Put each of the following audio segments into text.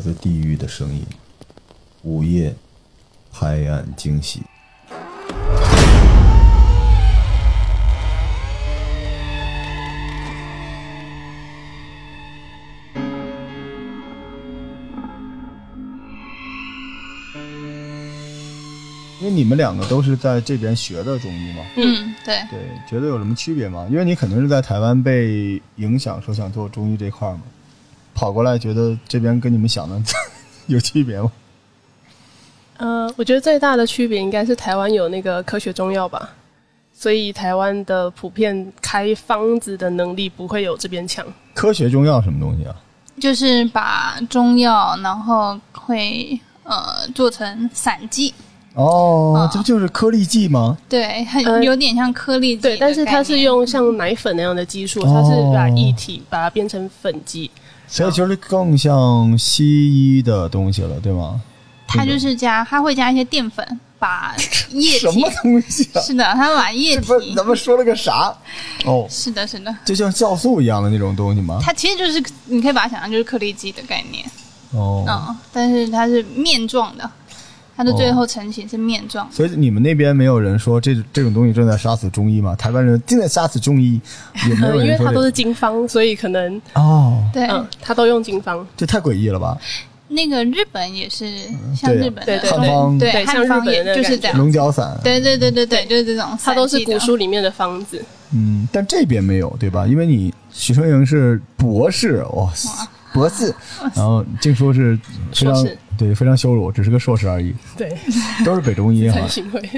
自地狱的声音，午夜拍案惊喜。因为你们两个都是在这边学的中医嘛，嗯，对，对，觉得有什么区别吗？因为你肯定是在台湾被影响，说想做中医这块儿嘛，跑过来觉得这边跟你们想的 有区别吗？呃，我觉得最大的区别应该是台湾有那个科学中药吧，所以台湾的普遍开方子的能力不会有这边强。科学中药什么东西啊？就是把中药，然后会呃做成散剂，哦啊，这不就是颗粒剂吗？对，很呃有点像颗粒剂的对，但是它是用像奶粉那样的技术，哦它是把液体把它变成粉剂。所以就是更像西医的东西了，对吗？它就是加，它会加一些淀粉，把液体 什么东西啊？是的，它把液这不体咱们说了个啥？哦，是的，是的，就像酵素一样的那种东西吗？它其实就是你可以把它想象就是颗粒剂的概念，哦，嗯，但是它是面状的，它的最后成型是面状。所以你们那边没有人说这这种东西正在杀死中医吗？台湾人正在杀死中医，也没有人嗯，因为它都是经方，所以可能哦，对，嗯，它都用经方。这太诡异了吧？那个日本也是像日本的对对汉方对对像汉方日本也就是这的那个感觉龙。角散，对对对对对，就是这种，它都是古书里面的方子，嗯，但这边没有，对吧？因为你许春莹是博士，哇，博士，然后静书是非常硕士对非常羞辱，只是个硕士而已，对，都是北中医哈很。行为。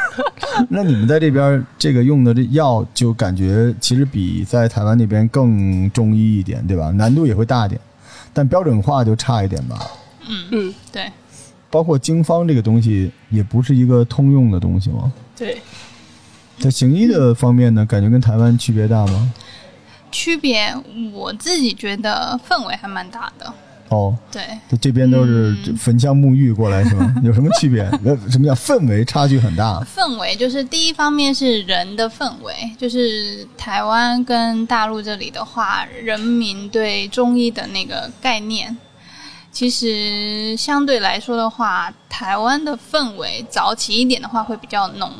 那你们在这边这个用的这药，就感觉其实比在台湾那边更中医一点，对吧？难度也会大一点，但标准化就差一点吧。嗯嗯，对，包括经方这个东西，也不是一个通用的东西吗？对，在行医的方面呢，感觉跟台湾区别大吗？区别我自己觉得氛围还蛮大的。哦，对，这这边都是嗯焚香沐浴过来是吗？有什么区别？那，什么叫氛围差距很大？氛围就是第一方面是人的氛围，就是台湾跟大陆这里的话，人民对中医的那个概念，其实相对来说的话，台湾的氛围早起一点的话会比较浓，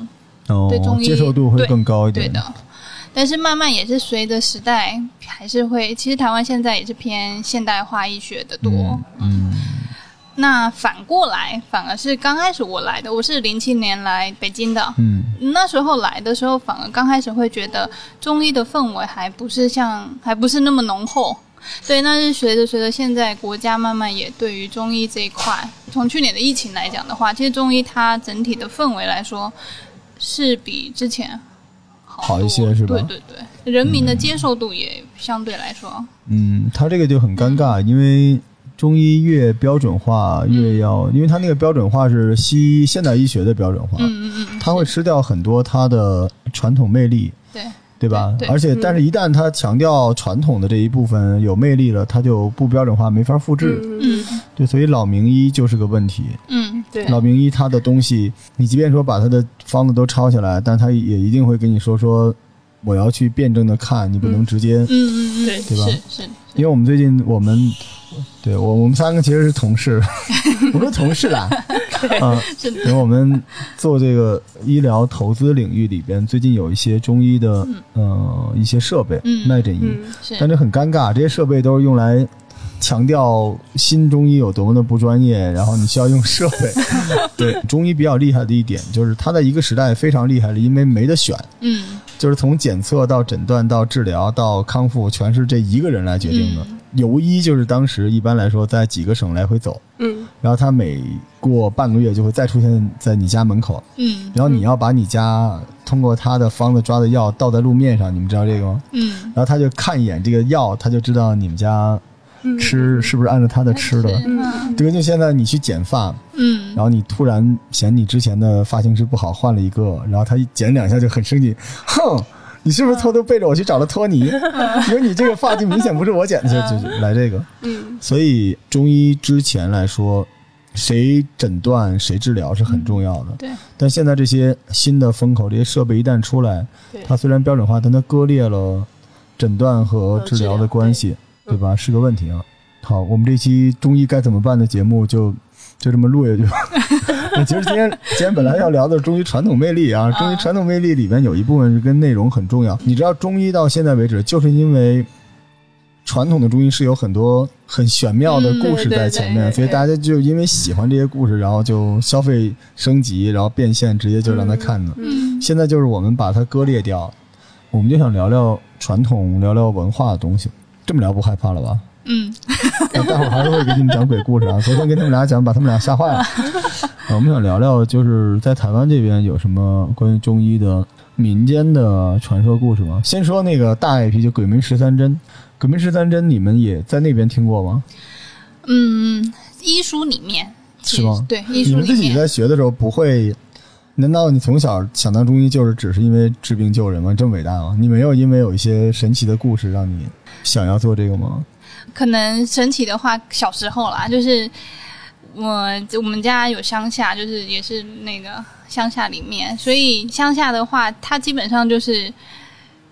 哦对中，医接受度会更高一点。对的。但是慢慢也是随着时代，还是会，其实台湾现在也是偏现代化医学的多。嗯，那反过来，反而是刚开始我来的，我是零七年来北京的，嗯那时候来的时候，反而刚开始会觉得中医的氛围还不是像，还不是那么浓厚。对，那是随着随着现在国家慢慢也对于中医这一块，从去年的疫情来讲的话，其实中医它整体的氛围来说是比之前好好一些是吧对对对，人民的接受度也相对来说，嗯，他这个就很尴尬，因为中医越标准化越要，因为他那个标准化是西医现代医学的标准化，嗯嗯嗯，他会吃掉很多他的传统魅力，对对吧？而且，但是一旦他强调传统的这一部分有魅力了，他就不标准化，没法复制。嗯，嗯对，所以老名医就是个问题。嗯，对，老名医他的东西，你即便说把他的方子都抄下来，但他也一定会跟你说说，我要去辩证的看，你不能直接。嗯嗯嗯，对对吧？是是，因为我们最近我们，对我我们三个其实是同事，我们是同事啦，啊，是的。因为我们做这个医疗投资领域里边，最近有一些中医的呃一些设备，嗯脉诊仪，但这很尴尬，这些设备都是用来强调新中医有多么的不专业，然后你需要用设备。对，中医比较厉害的一点就是它在一个时代非常厉害了，因为没得选，嗯就是从检测到诊断到治疗到康复，全是这一个人来决定的。嗯游医就是当时一般来说在几个省来回走，嗯，然后他每过半个月就会再出现在你家门口，嗯然后你要把你家通过他的方子抓的药倒在路面上，你们知道这个吗？嗯，然后他就看一眼这个药，他就知道你们家吃是不是按照他的吃的。嗯这个就现在你去剪发，嗯然后你突然嫌你之前的发型师不好，换了一个，然后他一剪两下就很生气，哼。你是不是偷偷背着我去找了托尼？因为你这个发型明显不是我剪的，就就就来这个。嗯，所以中医之前来说，谁诊断谁治疗是很重要的。对，但现在这些新的风口，这些设备一旦出来对，它虽然标准化，但它割裂了诊断和治疗的关系，对吧？是个问题啊。好，我们这期中医该怎么办的节目就就这么录下去吧。那其实今天今天本来要聊的是中医传统魅力啊，中医传统魅力里面有一部分是跟内容很重要。你知道中医到现在为止，就是因为传统的中医是有很多很玄妙的故事在前面，所以大家就因为喜欢这些故事，然后就消费升级，然后变现，直接就让他看了。嗯现在就是我们把它割裂掉，我们就想聊聊传统，聊聊文化的东西。这么聊不害怕了吧？嗯，那待会儿还是会给你们讲鬼故事啊。昨天跟他们俩讲，把他们俩吓坏了。啊 我们想聊聊，就是在台湾这边有什么关于中医的民间的传说故事吗？先说那个大 IP，就鬼门十三针。鬼门十三针，你们也在那边听过吗？嗯，医书里面是吗对，医你们自己书里面在学的时候不会？难道你从小想当中医就是只是因为治病救人吗？这么伟大吗？你没有因为有一些神奇的故事让你想要做这个吗？可能神奇的话，小时候啦，就是我我们家有乡下，就是也是那个乡下里面，所以乡下的话，它基本上就是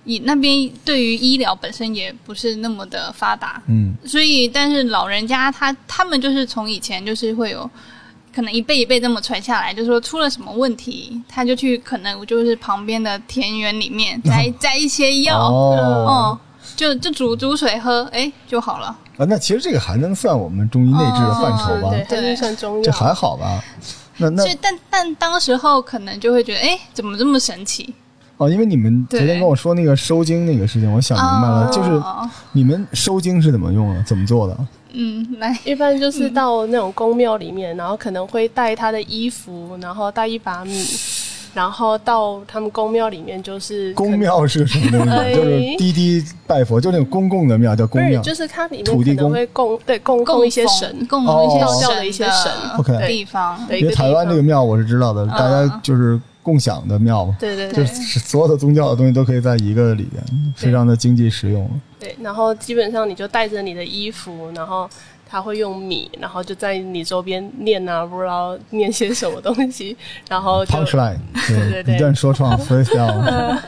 以那边对于医疗本身也不是那么的发达，嗯，所以但是老人家他他们就是从以前就是会有。可能一辈一辈这么传下来，就说出了什么问题，他就去可能就是旁边的田园里面摘摘 一些药，哦哦，就就煮煮水喝，哎就好了。啊，那其实这个还能算我们中医内治的范畴吧？对，它是算中药。这还好吧？那那所以，但但当时候可能就会觉得，哎，怎么这么神奇？哦，因为你们昨天跟我说那个收精那个事情，我想明白了，哦就是你们收精是怎么用啊，怎么做的？嗯，来，一般就是到那种宫庙里面，然后可能会带他的衣服，然后带一把米，然后到他们宫庙里面就是宫庙是什么东西？哎。就是滴滴拜佛，就那种公共的庙叫宫庙，。就是它里面土地公可能会供对供供一些神供奉一些哦。道教的一些神 OK 地方，的一个地因为台湾这个庙我是知道的，大家就是共享的庙。嘛，对对对。就是所有的宗教的东西都可以在一个里边，非常的经济实用。对，然后基本上你就带着你的衣服，然后他会用米，然后就在你周边念啊，不知道念些什么东西，然后就 Punchline，对对一段说唱 freestyle，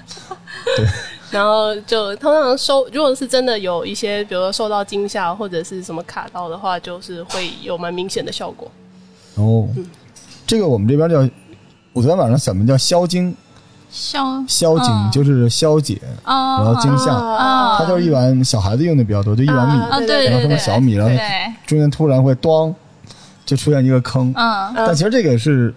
然后就通常收，如果是真的有一些，比如说受到惊吓或者是什么卡到的话，就是会有蛮明显的效果。哦，这个我们这边叫，我昨天晚上小名叫消经，消消经嗯就是消解，哦，然后惊吓，啊它就是一碗小孩子用的比较多，就一碗米，啊，对然后放对对，小米，然后，中间突然会咣，就出现一个坑。嗯但其实这个是，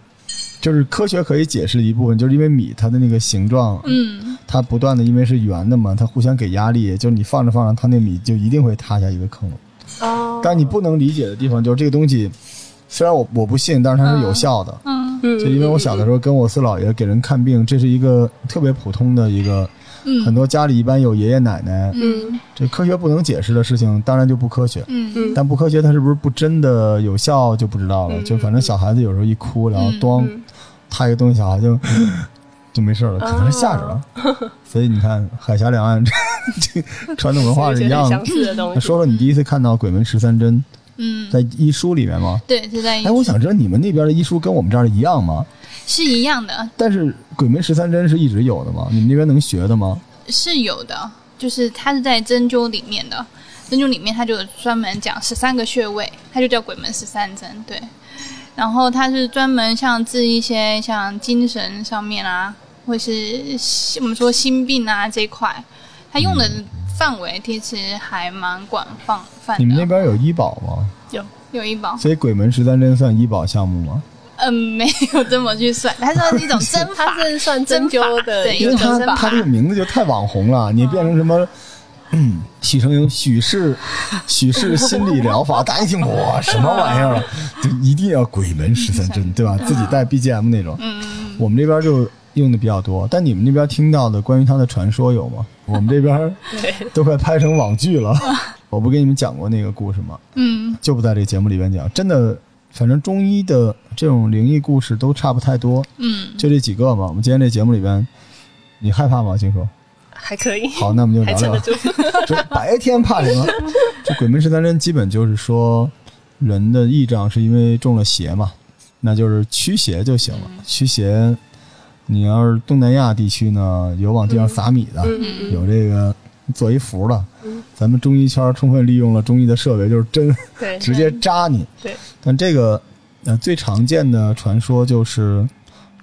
就是科学可以解释的一部分，就是因为米它的那个形状，嗯它不断的因为是圆的嘛，它互相给压力，就是你放着放着，它那米就一定会塌下一个坑。哦，但你不能理解的地方就是这个东西，虽然我我不信，但是它是有效的。嗯嗯就因为我小的时候跟我四姥爷给人看病，这是一个特别普通的一个，嗯，很多家里一般有爷爷奶奶，嗯。这科学不能解释的事情，当然就不科学。嗯嗯。但不科学，它是不是不真的有效就不知道了。嗯就反正小孩子有时候一哭，然后咣嗯。塌一个东西，小孩就 就没事了，可能是吓着了。所以你看，海峡两岸这 这传统文化是一样的。说说你第一次看到鬼门十三针，嗯，在医书里面吗？对，就在哎，我想知道你们那边的医书跟我们这儿一样吗？是一样的，但是鬼门十三针是一直有的吗？你们那边能学的吗？是有的，就是它是在针灸里面的，针灸里面它就专门讲十三个穴位，它就叫鬼门十三针，对。然后它是专门像治一些像精神上面啊，或是我们说心病啊这一块，它用的范围其实还蛮广泛泛的。你们那边有医保吗？有有医保？所以鬼门十三针算医保项目吗？嗯，没有这么去算，它算是一种 针法它。是算针灸的对一个因为它针法它这个名字就太网红了，你变成什么？嗯，许成英许氏许氏心理疗法，大家一听哇，什么玩意儿啊？就一定要鬼门十三针，对吧？自己带 BGM 那种。嗯，我们这边就用的比较多，但你们那边听到的关于它的传说有吗？我们这边，都快拍成网剧了。我不跟你们讲过那个故事吗？嗯就不在这节目里边讲。真的，反正中医的这种灵异故事都差不太多，嗯，就这几个嘛。我们今天这节目里边，你害怕吗？金叔？还可以，好，那我们就聊聊撑得。住。这白天怕什么？这鬼门十三针基本就是说，人的癔症是因为中了邪嘛，那就是驱邪就行了。驱邪，你要是东南亚地区呢，有往地上撒米的，有这个做一符的。嗯咱们中医圈儿充分利用了中医的设备，就是针对，直接扎你。对，但这个呃最常见的传说就是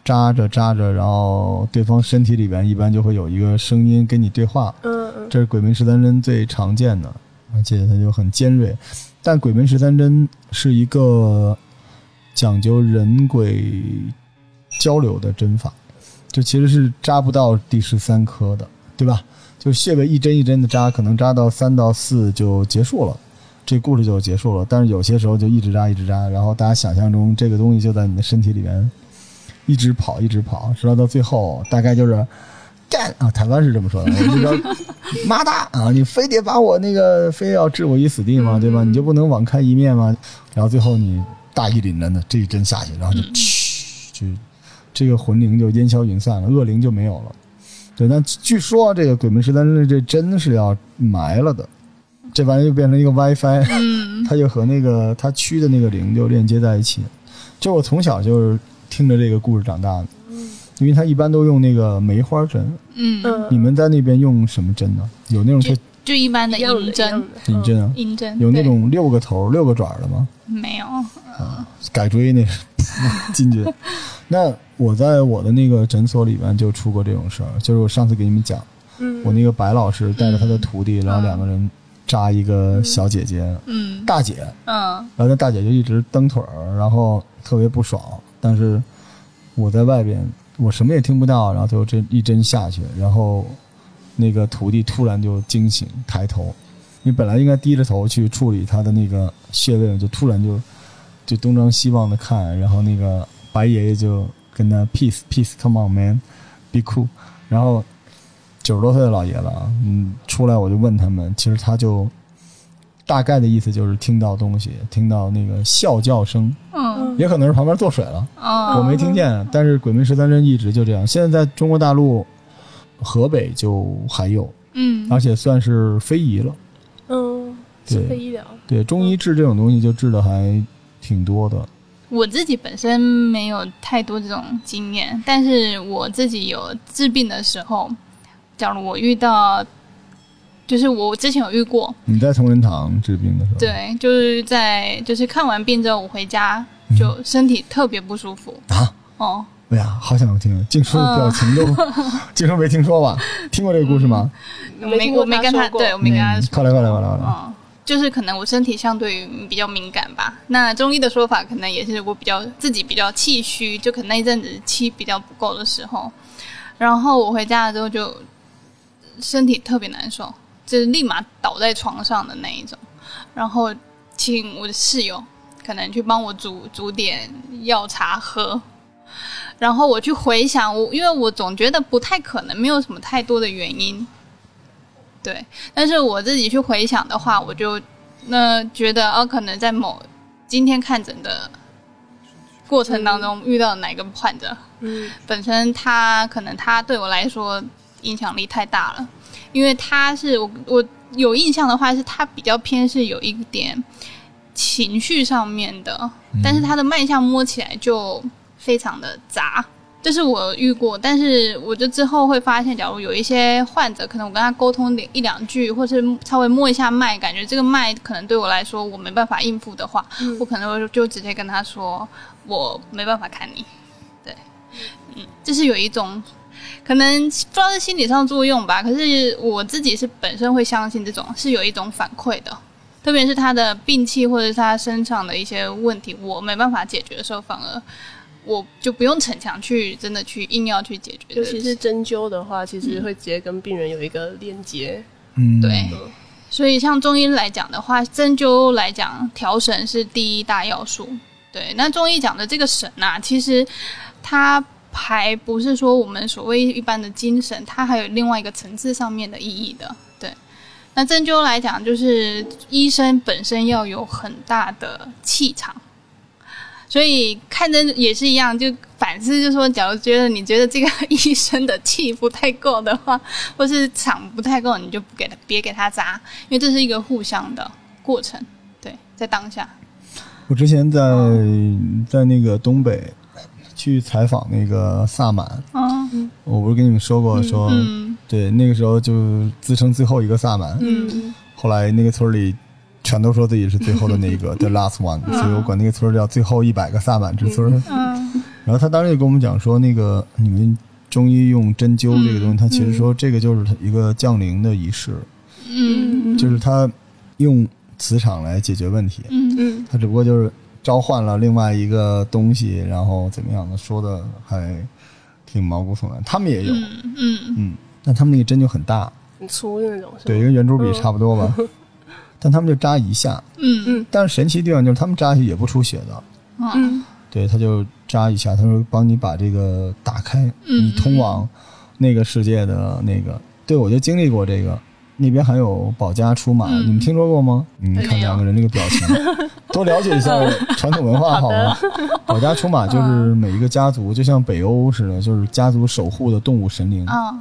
扎着扎着，然后对方身体里边一般就会有一个声音跟你对话，嗯嗯这是鬼门十三针最常见的，而且它就很尖锐。但鬼门十三针是一个讲究人鬼交流的针法，就其实是扎不到第十三颗的，对吧？就穴位一针一针的扎，可能扎到三到四就结束了，这故事就结束了。但是有些时候就一直扎一直扎，然后大家想象中这个东西就在你的身体里边一直跑一直跑，直到到最后大概就是干啊，台湾是这么说的，我们就叫妈大啊，你非得把我那个非要置我于死地吗？对吧？你就不能网开一面吗？然后最后你大义凛然的这一针下去，然后就嘘，就这个魂灵就烟消云散了，恶灵就没有了。对，但据说这个鬼门十三针这针是要埋了的，这玩意儿就变成一个 WiFi，嗯它就和那个它驱的那个灵就链接在一起。就我从小就是听着这个故事长大的，因为它一般都用那个梅花针。嗯，嗯，你们在那边用什么针呢？有那种特就一般的银针，银针啊？银针有那种六个头、六个爪的吗？没有？啊改锥那是 进去。那我在我的那个诊所里面就出过这种事儿，就是我上次给你们讲，嗯，我那个白老师带着他的徒弟，然后两个人扎一个小姐姐，嗯。大姐，嗯。然后那大姐就一直蹬腿儿，然后特别不爽。但是我在外边，我什么也听不到，然后就这一针下去，然后那个徒弟突然就惊醒，抬头，你本来应该低着头去处理他的那个穴位，就突然就就东张西望的看，然后那个白爷爷就跟他 peace peace，come on man，be cool，然后九十多岁的老爷子啊，嗯，出来我就问他们，其实他就大概的意思就是听到东西，听到那个笑叫声，嗯也可能是旁边做水了，我嗯没听见。但是鬼门十三针一直就这样，现在在中国大陆河北就还有，嗯而且算是非遗了。嗯，对非医疗，对，中医治这种东西就治的还挺多的。我自己本身没有太多这种经验，但是我自己有治病的时候，假如我遇到，就是我之前有遇过，你在同仁堂治病的时候，，对，就是在就是看完病之后，我回家就身体特别不舒服。啊，哦，哎呀，好想听，静叔的表情都，静叔没听说吧？听过这个故事吗？我没我没跟他，对我没跟他快来快来快来快来！就是可能我身体相对于比较敏感吧。那中医的说法可能也是我比较自己比较气虚，就可能那一阵子气比较不够的时候，然后我回家了之后就身体特别难受，就是立马倒在床上的那一种，然后请我的室友可能去帮我煮煮点药茶喝。然后我去回想，我因为我总觉得不太可能，没有什么太多的原因，对。但是我自己去回想的话，我就那觉得哦，可能在某今天看诊的过程当中遇到哪个患者，嗯本身他可能他对我来说影响力太大了，因为他是我我有印象的话，是他比较偏是有一点情绪上面的，但是他的脉象摸起来就非常的杂。这是我遇过，但是我就之后会发现，假如有一些患者，可能我跟他沟通一两句，或是稍微摸一下脉，感觉这个脉可能对我来说我没办法应付的话，我可能会就直接跟他说，我没办法看你。对，嗯，这是有一种可能不知道是心理上作用吧，可是我自己是本身会相信这种是有一种反馈的，特别是他的病气或者是他身上的一些问题，我没办法解决的时候，反而我就不用逞强去真的去硬要去解决尤其是针灸的话，其实会直接跟病人有一个链接。嗯，对。所以，像中医来讲的话，针灸来讲，调神是第一大要素。对，那中医讲的这个神啊，其实它还不是说我们所谓一般的精神，它还有另外一个层次上面的意义的。对，那针灸来讲，就是医生本身要有很大的气场。所以看着也是一样，就反思，就说，假如觉得你觉得这个医生的气不太够的话，或是场不太够，你就不给他别给他扎，因为这是一个互相的过程。对，在当下，我之前在在那个东北去采访那个萨满，嗯。我不是跟你们说过，说嗯。对，那个时候就自称最后一个萨满，嗯。后来那个村里全都说自己是最后的那个 the last one，所以我管那个村儿叫最后一百个萨满之村儿。嗯。然后他当时就跟我们讲说，那个你们中医用针灸这个东西，他其实说这个就是一个降临的仪式，嗯。就是他用磁场来解决问题，嗯。嗯他只不过就是召唤了另外一个东西，然后怎么样的，说的还挺毛骨悚然。他们也有，嗯嗯。嗯，但他们那个针就很大，很粗的那种，对，跟圆珠笔差不多吧。但他们就扎一下，嗯。嗯。但是神奇的地方就是他们扎下去也不出血的，嗯嗯。对，他就扎一下，他说帮你把这个打开，嗯你通往那个世界的那个。对，我就经历过这个，那边还有保家出马，嗯。你们听说过吗？你们看两个人那个表情，多了解一下传统文化好吗？保家出马就是每一个家族，就像北欧似的，就是家族守护的动物神灵，啊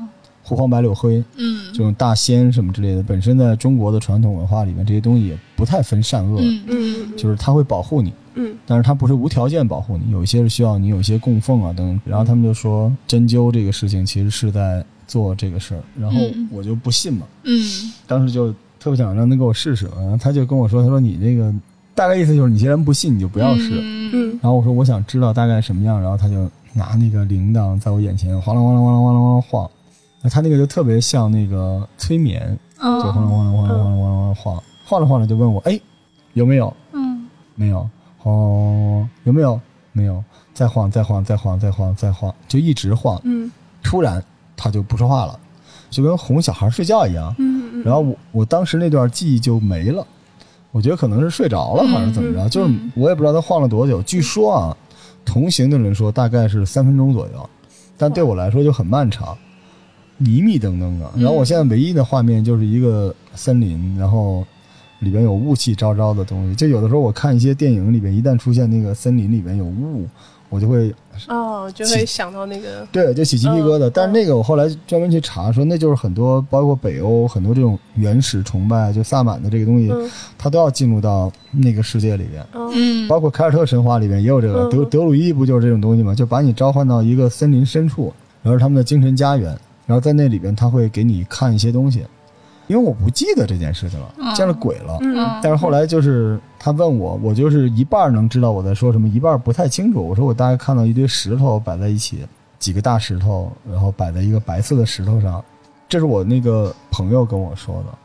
胡黄白柳灰嗯这种大仙什么之类的。本身在中国的传统文化里面，这些东西也不太分善恶，嗯嗯就是它会保护你。嗯但是它不是无条件保护你，有一些是需要你有一些供奉啊等等。然后他们就说针灸这个事情其实是在做这个事儿，然后嗯我就不信嘛，嗯当时就特别想让他给我试试，然后他就跟我说，他说你这个大概意思就是你既然不信你就不要试。嗯嗯然后我说我想知道大概什么样，然后他就拿那个铃铛在我眼前晃啷晃啷晃啷晃啷晃啷晃，那他那个就特别像那个催眠，就晃啷哦晃啷晃啷晃啷晃啷晃啷晃，晃着晃了就问我，哎，有没有？嗯没有，哦，有没有？没有，再晃，再晃，再晃，再晃，再晃，就一直晃。嗯突然他就不说话了，就跟哄小孩睡觉一样。嗯然后我我当时那段记忆就没了，我觉得可能是睡着了，还是怎么着，嗯就是我也不知道他晃了多久。据说啊，同行的人说大概是三分钟左右，但对我来说就很漫长，迷迷瞪瞪的。然后我现在唯一的画面就是一个森林，然后里边有雾气昭昭的东西。就有的时候我看一些电影里边，一旦出现那个森林里边有雾，我就会哦，就会想到那个对，就起鸡皮疙瘩。嗯但是那个我后来专门去查，说那就是很多，包括北欧很多这种原始崇拜，就萨满的这个东西，嗯它都要进入到那个世界里边。包括凯尔特神话里边也有这个，嗯德德鲁伊不就是这种东西吗？就把你召唤到一个森林深处，然后是他们的精神家园，然后在那里边他会给你看一些东西。因为我不记得这件事情了，嗯见了鬼了。嗯但是后来就是他问我，我就是一半能知道我在说什么，一半不太清楚。我说我大概看到一堆石头摆在一起，几个大石头，然后摆在一个白色的石头上，这是我那个朋友跟我说的，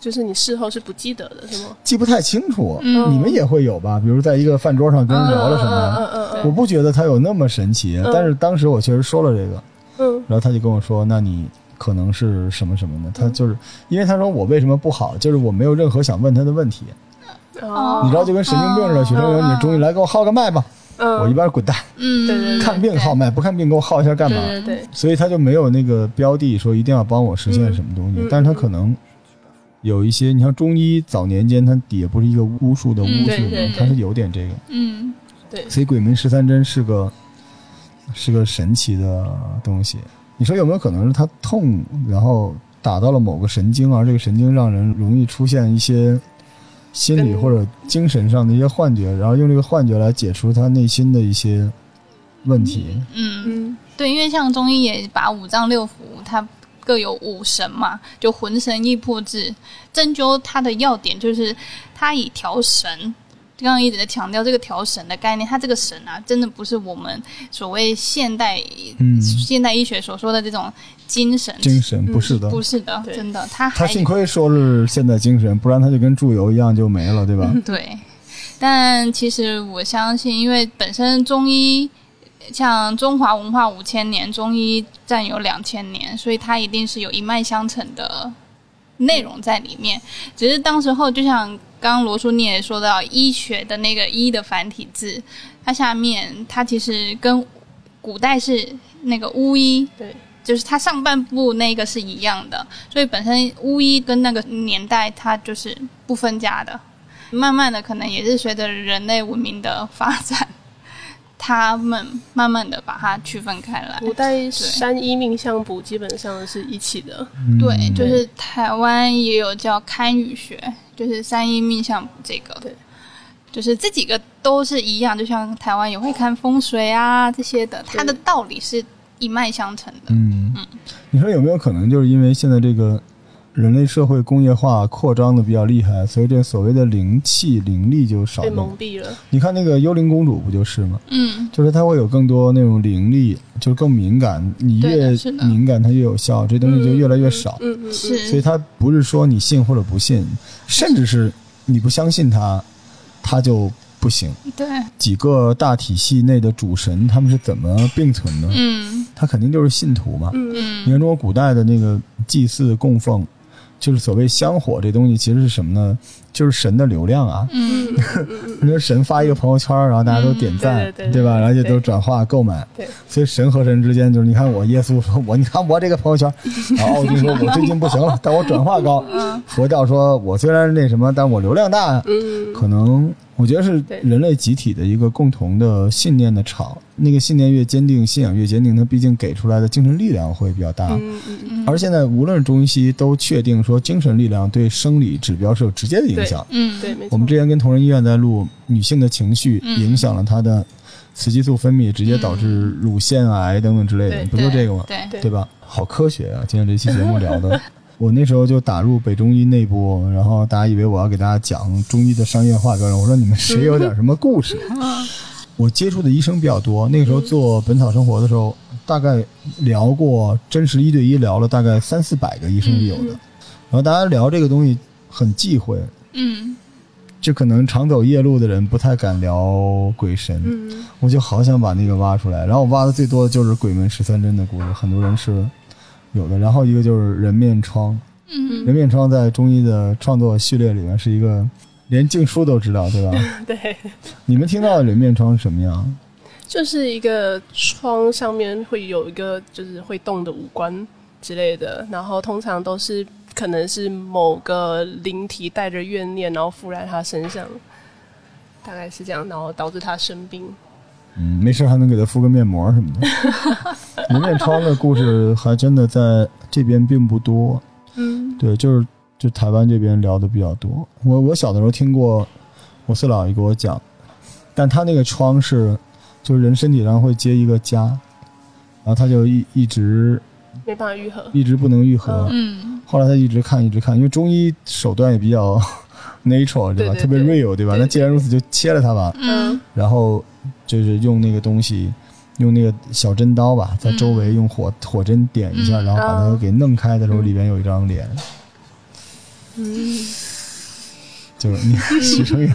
就是你事后是不记得的是吗？记不太清楚。嗯你们也会有吧？比如在一个饭桌上跟人聊了什么，嗯嗯嗯我不觉得他有那么神奇，但是当时我确实说了这个，嗯。然后他就跟我说：“那你可能是什么什么的。”他就是因为他说我为什么不好，就是我没有任何想问他的问题。哦。你知道，就跟神经病似的，许成勇，你终于来给我号个脉吧，嗯，我一般滚蛋，嗯。对对对看病号脉，不看病给我号一下干嘛？对对对，所以他就没有那个标的说一定要帮我实现什么东西，嗯但是他可能。有一些，你像中医早年间，它也不是一个巫术的巫嗯术对对对，它是有点这个，嗯对。所以鬼门十三针是个是个神奇的东西。你说有没有可能是它痛，然后打到了某个神经，而这个神经让人容易出现一些心理或者精神上的一些幻觉，然后用这个幻觉来解除他内心的一些问题？嗯，嗯对，因为像中医也把五脏六腑它各有五神嘛，就魂神意魄志。针灸它的要点就是它以调神。刚刚一直在强调这个调神的概念，它这个神啊，真的不是我们所谓现代、嗯现代医学所说的这种精神，精神不是的，不是的，真的，它他还幸亏说是现代精神，不然他就跟注油一样就没了，对吧？对，但其实我相信，因为本身中医像中华文化五千年，中医占有两千年，所以它一定是有一脉相承的内容在里面。只是当时候，就像刚刚罗叔你也说到，医学的那个“医”的繁体字，它下面它其实跟古代是那个巫医对，就是它上半部那个是一样的，所以本身巫医跟那个年代它就是不分家的。慢慢的，可能也是随着人类文明的发展，他们慢慢的把它区分开来。古代山医命相卜基本上是一起的，嗯。对，就是台湾也有叫堪舆学，就是三一命相卜这个。对，就是这几个都是一样，就像台湾也会看风水啊这些的，它的道理是一脉相承的。嗯。嗯，你说有没有可能就是因为现在这个人类社会工业化扩张的比较厉害，所以这所谓的灵气灵力就少被了？蒙蔽了。你看那个幽灵公主不就是吗？嗯就是它会有更多那种灵力，就是更敏感。你越敏感，它越有效，这东西就越来越少。嗯嗯，所以它不是说你信或者不信，甚至是你不相信它，它就不行。对，几个大体系内的主神，他们是怎么并存的？嗯他肯定就是信徒嘛。嗯你看中国古代的那个祭祀供奉，就是所谓香火这东西，其实是什么呢？就是神的流量啊。嗯 你说神发一个朋友圈，然后大家都点赞，嗯对对对吧？然后就都转化购买。对，所以神和神之间就是，你看我耶稣说我，你看我这个朋友圈，然后奥丁说我最近不行了，但我转化高。嗯佛教说我虽然那什么，但我流量大。嗯，可能我觉得是人类集体的一个共同的信念的场，那个信念越坚定，信仰越坚定，它毕竟给出来的精神力量会比较大。嗯嗯嗯，而现在无论是中医西医都确定说，精神力量对生理指标是有直接的影响。嗯，对，没错。我们之前跟同仁医院在录，女性的情绪嗯影响了她的雌激素分泌，直接导致乳腺癌等等之类的，对不就这个吗？对，对对吧？好科学啊！今天这期节目聊的，我那时候就打入北中医内部，然后大家以为我要给大家讲中医的商业化标准，我说你们谁有点什么故事？我接触的医生比较多，那个时候做《本草生活》的时候，大概聊过真实一对一聊了大概三四百个医生是有的，然后大家聊这个东西很忌讳，嗯就可能常走夜路的人不太敢聊鬼神，嗯我就好想把那个挖出来。然后我挖的最多的就是鬼门十三针的故事，很多人是有的。然后一个就是人面疮，嗯人面疮在中医的创作序列里面是一个连静书都知道，对吧？对，你们听到的人面疮是什么样？就是一个窗上面会有一个就是会动的五官之类的，然后通常都是可能是某个灵体带着怨念，然后附在他身上，大概是这样，然后导致他生病。嗯，没事还能给他敷个面膜什么的。人面疮的故事还真的在这边并不多，嗯对，就是就台湾这边聊的比较多。我我小的时候听过我四姥爷给我讲，但他那个疮是就是人身体上会结一个痂，然后他就一一直没办法愈合。一直不能愈合。嗯后来他一直看一直看，因为中医手段也比较 natural 对吧？特别 real 对吧？对那既然如此，就切了它吧。嗯然后就是用那个东西，用那个小针刀吧，在周围用火、火针点一下，嗯然后把它给弄开的时候，嗯里边有一张脸，嗯 就是你许成英，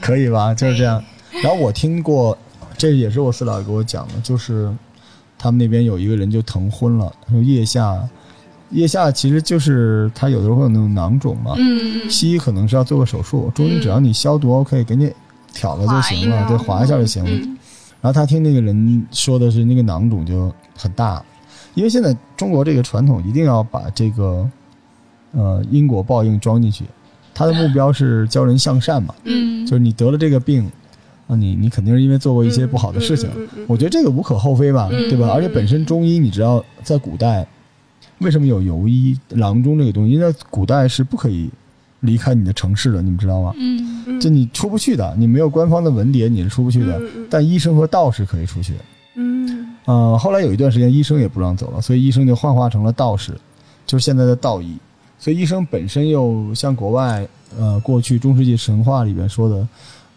可以吧？就是这样。然后我听过，这也是我四姥爷给我讲的，就是他们那边有一个人就疼昏了，他说腋下，腋下其实就是他有的时候会有那种囊肿嘛，嗯西医可能是要做个手术，中医只要你消毒 OK，给你挑了就行了，对，划一下就行了。嗯然后他听那个人说的是那个囊肿就很大，因为现在中国这个传统一定要把这个呃因果报应装进去，他的目标是教人向善嘛，嗯，就是你得了这个病，啊你你肯定是因为做过一些不好的事情，我觉得这个无可厚非吧，嗯对吧？嗯而且本身中医你知道在古代为什么有游医郎中这个东西？因为在古代是不可以离开你的城市的，你们知道吗？就你出不去的，你没有官方的文牒你是出不去的。但医生和道士可以出去。嗯呃，后来有一段时间医生也不让走了，所以医生就幻化成了道士，就是现在的道医。所以医生本身又像国外呃过去中世纪神话里边说的、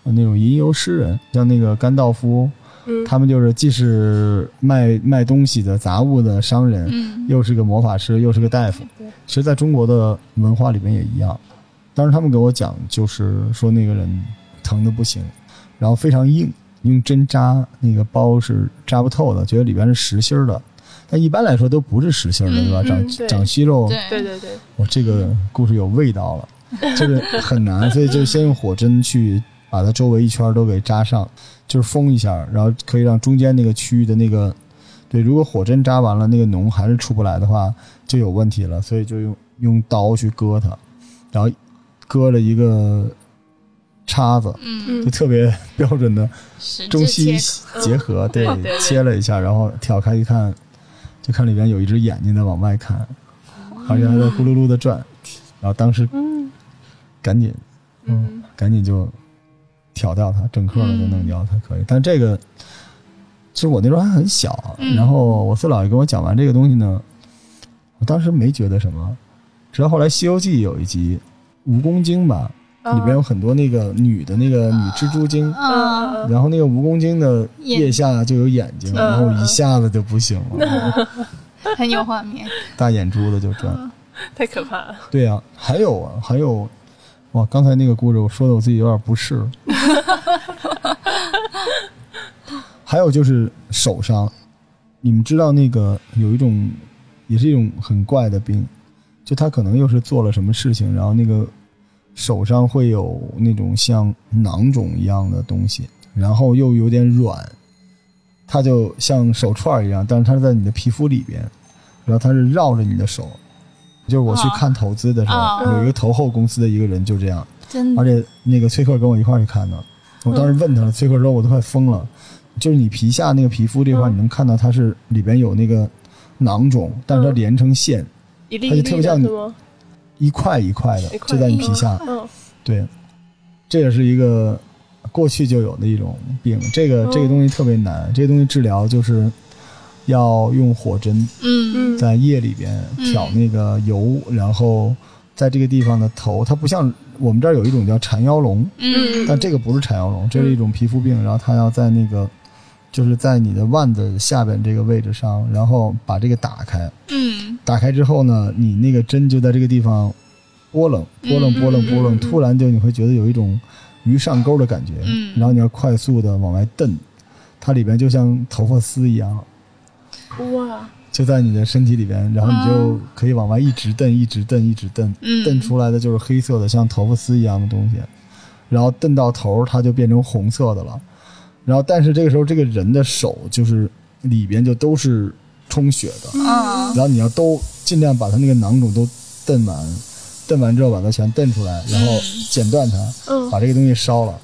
呃那种吟游诗人，像那个甘道夫，嗯，他们就是既是卖卖东西的杂物的商人，嗯又是个魔法师，又是个大夫对。其实在中国的文化里面也一样。当时他们给我讲，就是说那个人疼的不行，然后非常硬，用针扎那个包是扎不透的，觉得里边是实心儿的。但一般来说都不是实心儿的，嗯对吧？嗯长对。长息肉，对。对对对，我这个故事有味道了，就是很难，所以就先用火针去把它周围一圈都给扎上，就是封一下，然后可以让中间那个区域的那个，对，如果火针扎完了那个脓还是出不来的话，就有问题了，所以就用用刀去割它，然后割了一个叉子，嗯，就特别标准的中西结合，对。切了一下，然后挑开一看，就看里边有一只眼睛在往外看，而且还在咕噜噜的转，然后当时嗯。赶紧，嗯，嗯赶紧就挑掉它，整颗的就弄掉才可以。但这个其实我那时候还很小，嗯然后我四姥爷跟我讲完这个东西呢，我当时没觉得什么，直到后来《西游记》有一集蜈蚣精吧，里边有很多那个女的那个女蜘蛛精，嗯，然后那个蜈蚣精的腋下就有眼睛，嗯然后一下子就不行了，很有画面。大眼珠子就转。太可怕了。对呀、还有啊，还有，哇，刚才那个故事我说的我自己有点不适。还有就是手伤，你们知道那个有一种，也是一种很怪的病，就他可能又是做了什么事情，然后那个手上会有那种像囊肿一样的东西，然后又有点软，它就像手串一样，但是它是在你的皮肤里边，然后它是绕着你的手。就是我去啊看投资的时候，啊有一个投后公司的一个人就这样，真而且那个崔克跟我一块去看的。我当时问他了，崔克说我都快疯了，就是你皮下那个皮肤这块，嗯你能看到它是里边有那个囊肿，但是它嗯连成线，它就特别像你？一块一块的就在你皮下。嗯。对，这也是一个过去就有的一种病。这个哦这个东西特别难，这个东西治疗就是要用火针嗯。嗯。在液里边挑那个油，然后在这个地方的头，它不像我们这儿有一种叫缠腰龙，嗯。但这个不是缠腰龙，这是一种皮肤病，然后它要在那个。就是在你的腕子下边这个位置上，然后把这个打开，嗯打开之后呢，你那个针就在这个地方拨楞、拨楞、嗯拨楞、嗯拨楞，嗯突然就你会觉得有一种鱼上钩的感觉，嗯然后你要快速的往外蹬，它里边就像头发丝一样，哇，就在你的身体里边，然后你就可以往外一直蹬、一直蹬、一直蹬，嗯。蹬出来的就是黑色的像头发丝一样的东西，然后蹬到头儿它就变成红色的了，然后但是这个时候这个人的手就是里边就都是充血的，嗯。然后你要都尽量把它那个囊肿都蹬满，蹬完之后把它全蹬出来，然后剪断它，嗯。把这个东西烧了，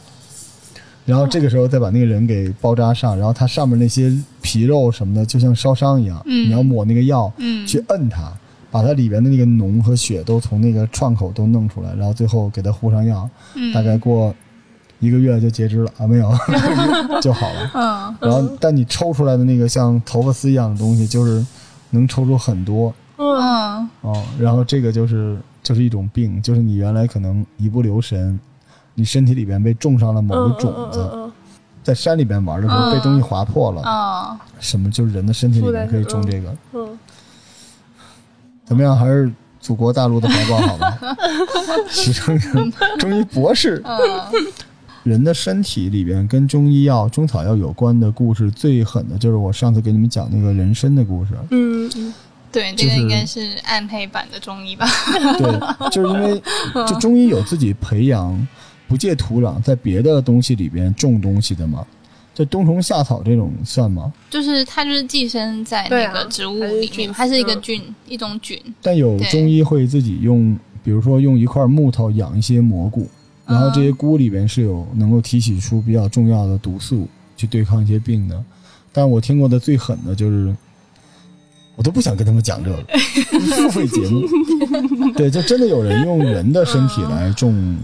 然后这个时候再把那个人给包扎上，然后它上面那些皮肉什么的就像烧伤一样，嗯。你要抹那个药嗯。去摁它，把它里边的那个脓和血都从那个创口都弄出来，然后最后给它糊上药，嗯大概过一个月就截肢了啊，没有 就好了。嗯然后，但你抽出来的那个像头发丝一样的东西，就是能抽出很多嗯嗯哦。然后这个就是就是一种病，就是你原来可能一不留神，你身体里边被种上了某嗯个种子，嗯在山里边玩的时候嗯被东西划破了，嗯什么就是人的身体里面可以种这个。嗯嗯怎么样？还是祖国大陆的怀抱好吧？许成人中医博士，嗯人的身体里边跟中医药、中草药有关的故事最狠的就是我上次给你们讲那个人参的故事。嗯嗯对，这个应该是暗黑版的中医吧？对，就是因为就中医有自己培养不借土壤，在别的东西里边种东西的嘛。就冬虫夏草这种算吗？就是它就是寄生在那个植物它是菌里面，它是一个嗯菌，一种菌。但有中医会自己用，比如说用一块木头养一些蘑菇，然后这些菇里边是有能够提取出比较重要的毒素去对抗一些病的。但我听过的最狠的就是，我都不想跟他们讲这个 付费节目。对，就真的有人用人的身体来种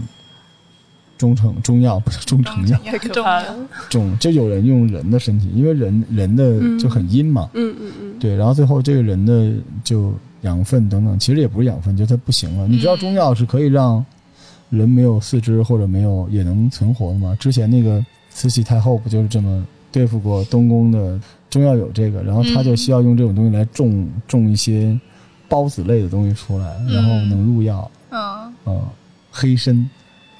中成中药，不是中成药，太可怕了。种就有人用人的身体，因为人人的就很阴嘛。嗯嗯嗯对，然后最后这个人的就养分等等，其实也不是养分，就他不行了。你知道中药是可以让人没有四肢或者没有也能存活的吗？之前那个慈禧太后不就是这么对付过东宫的中药有这个，然后他就需要用这种东西来种种一些孢子类的东西出来，然后能入药。嗯嗯，黑参，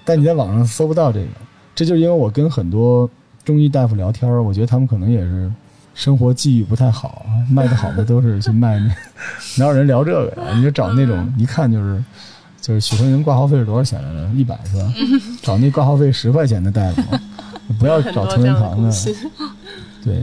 但你在网上搜不到这个，这就是因为我跟很多中医大夫聊天，我觉得他们可能也是生活际遇不太好，卖的好的都是去卖那，哪有人聊这个呀？你就找那种一看就是就是许成人挂号费是多少钱来着？一百是吧？找那挂号费十块钱的大夫嘛，不要找同仁堂的，对。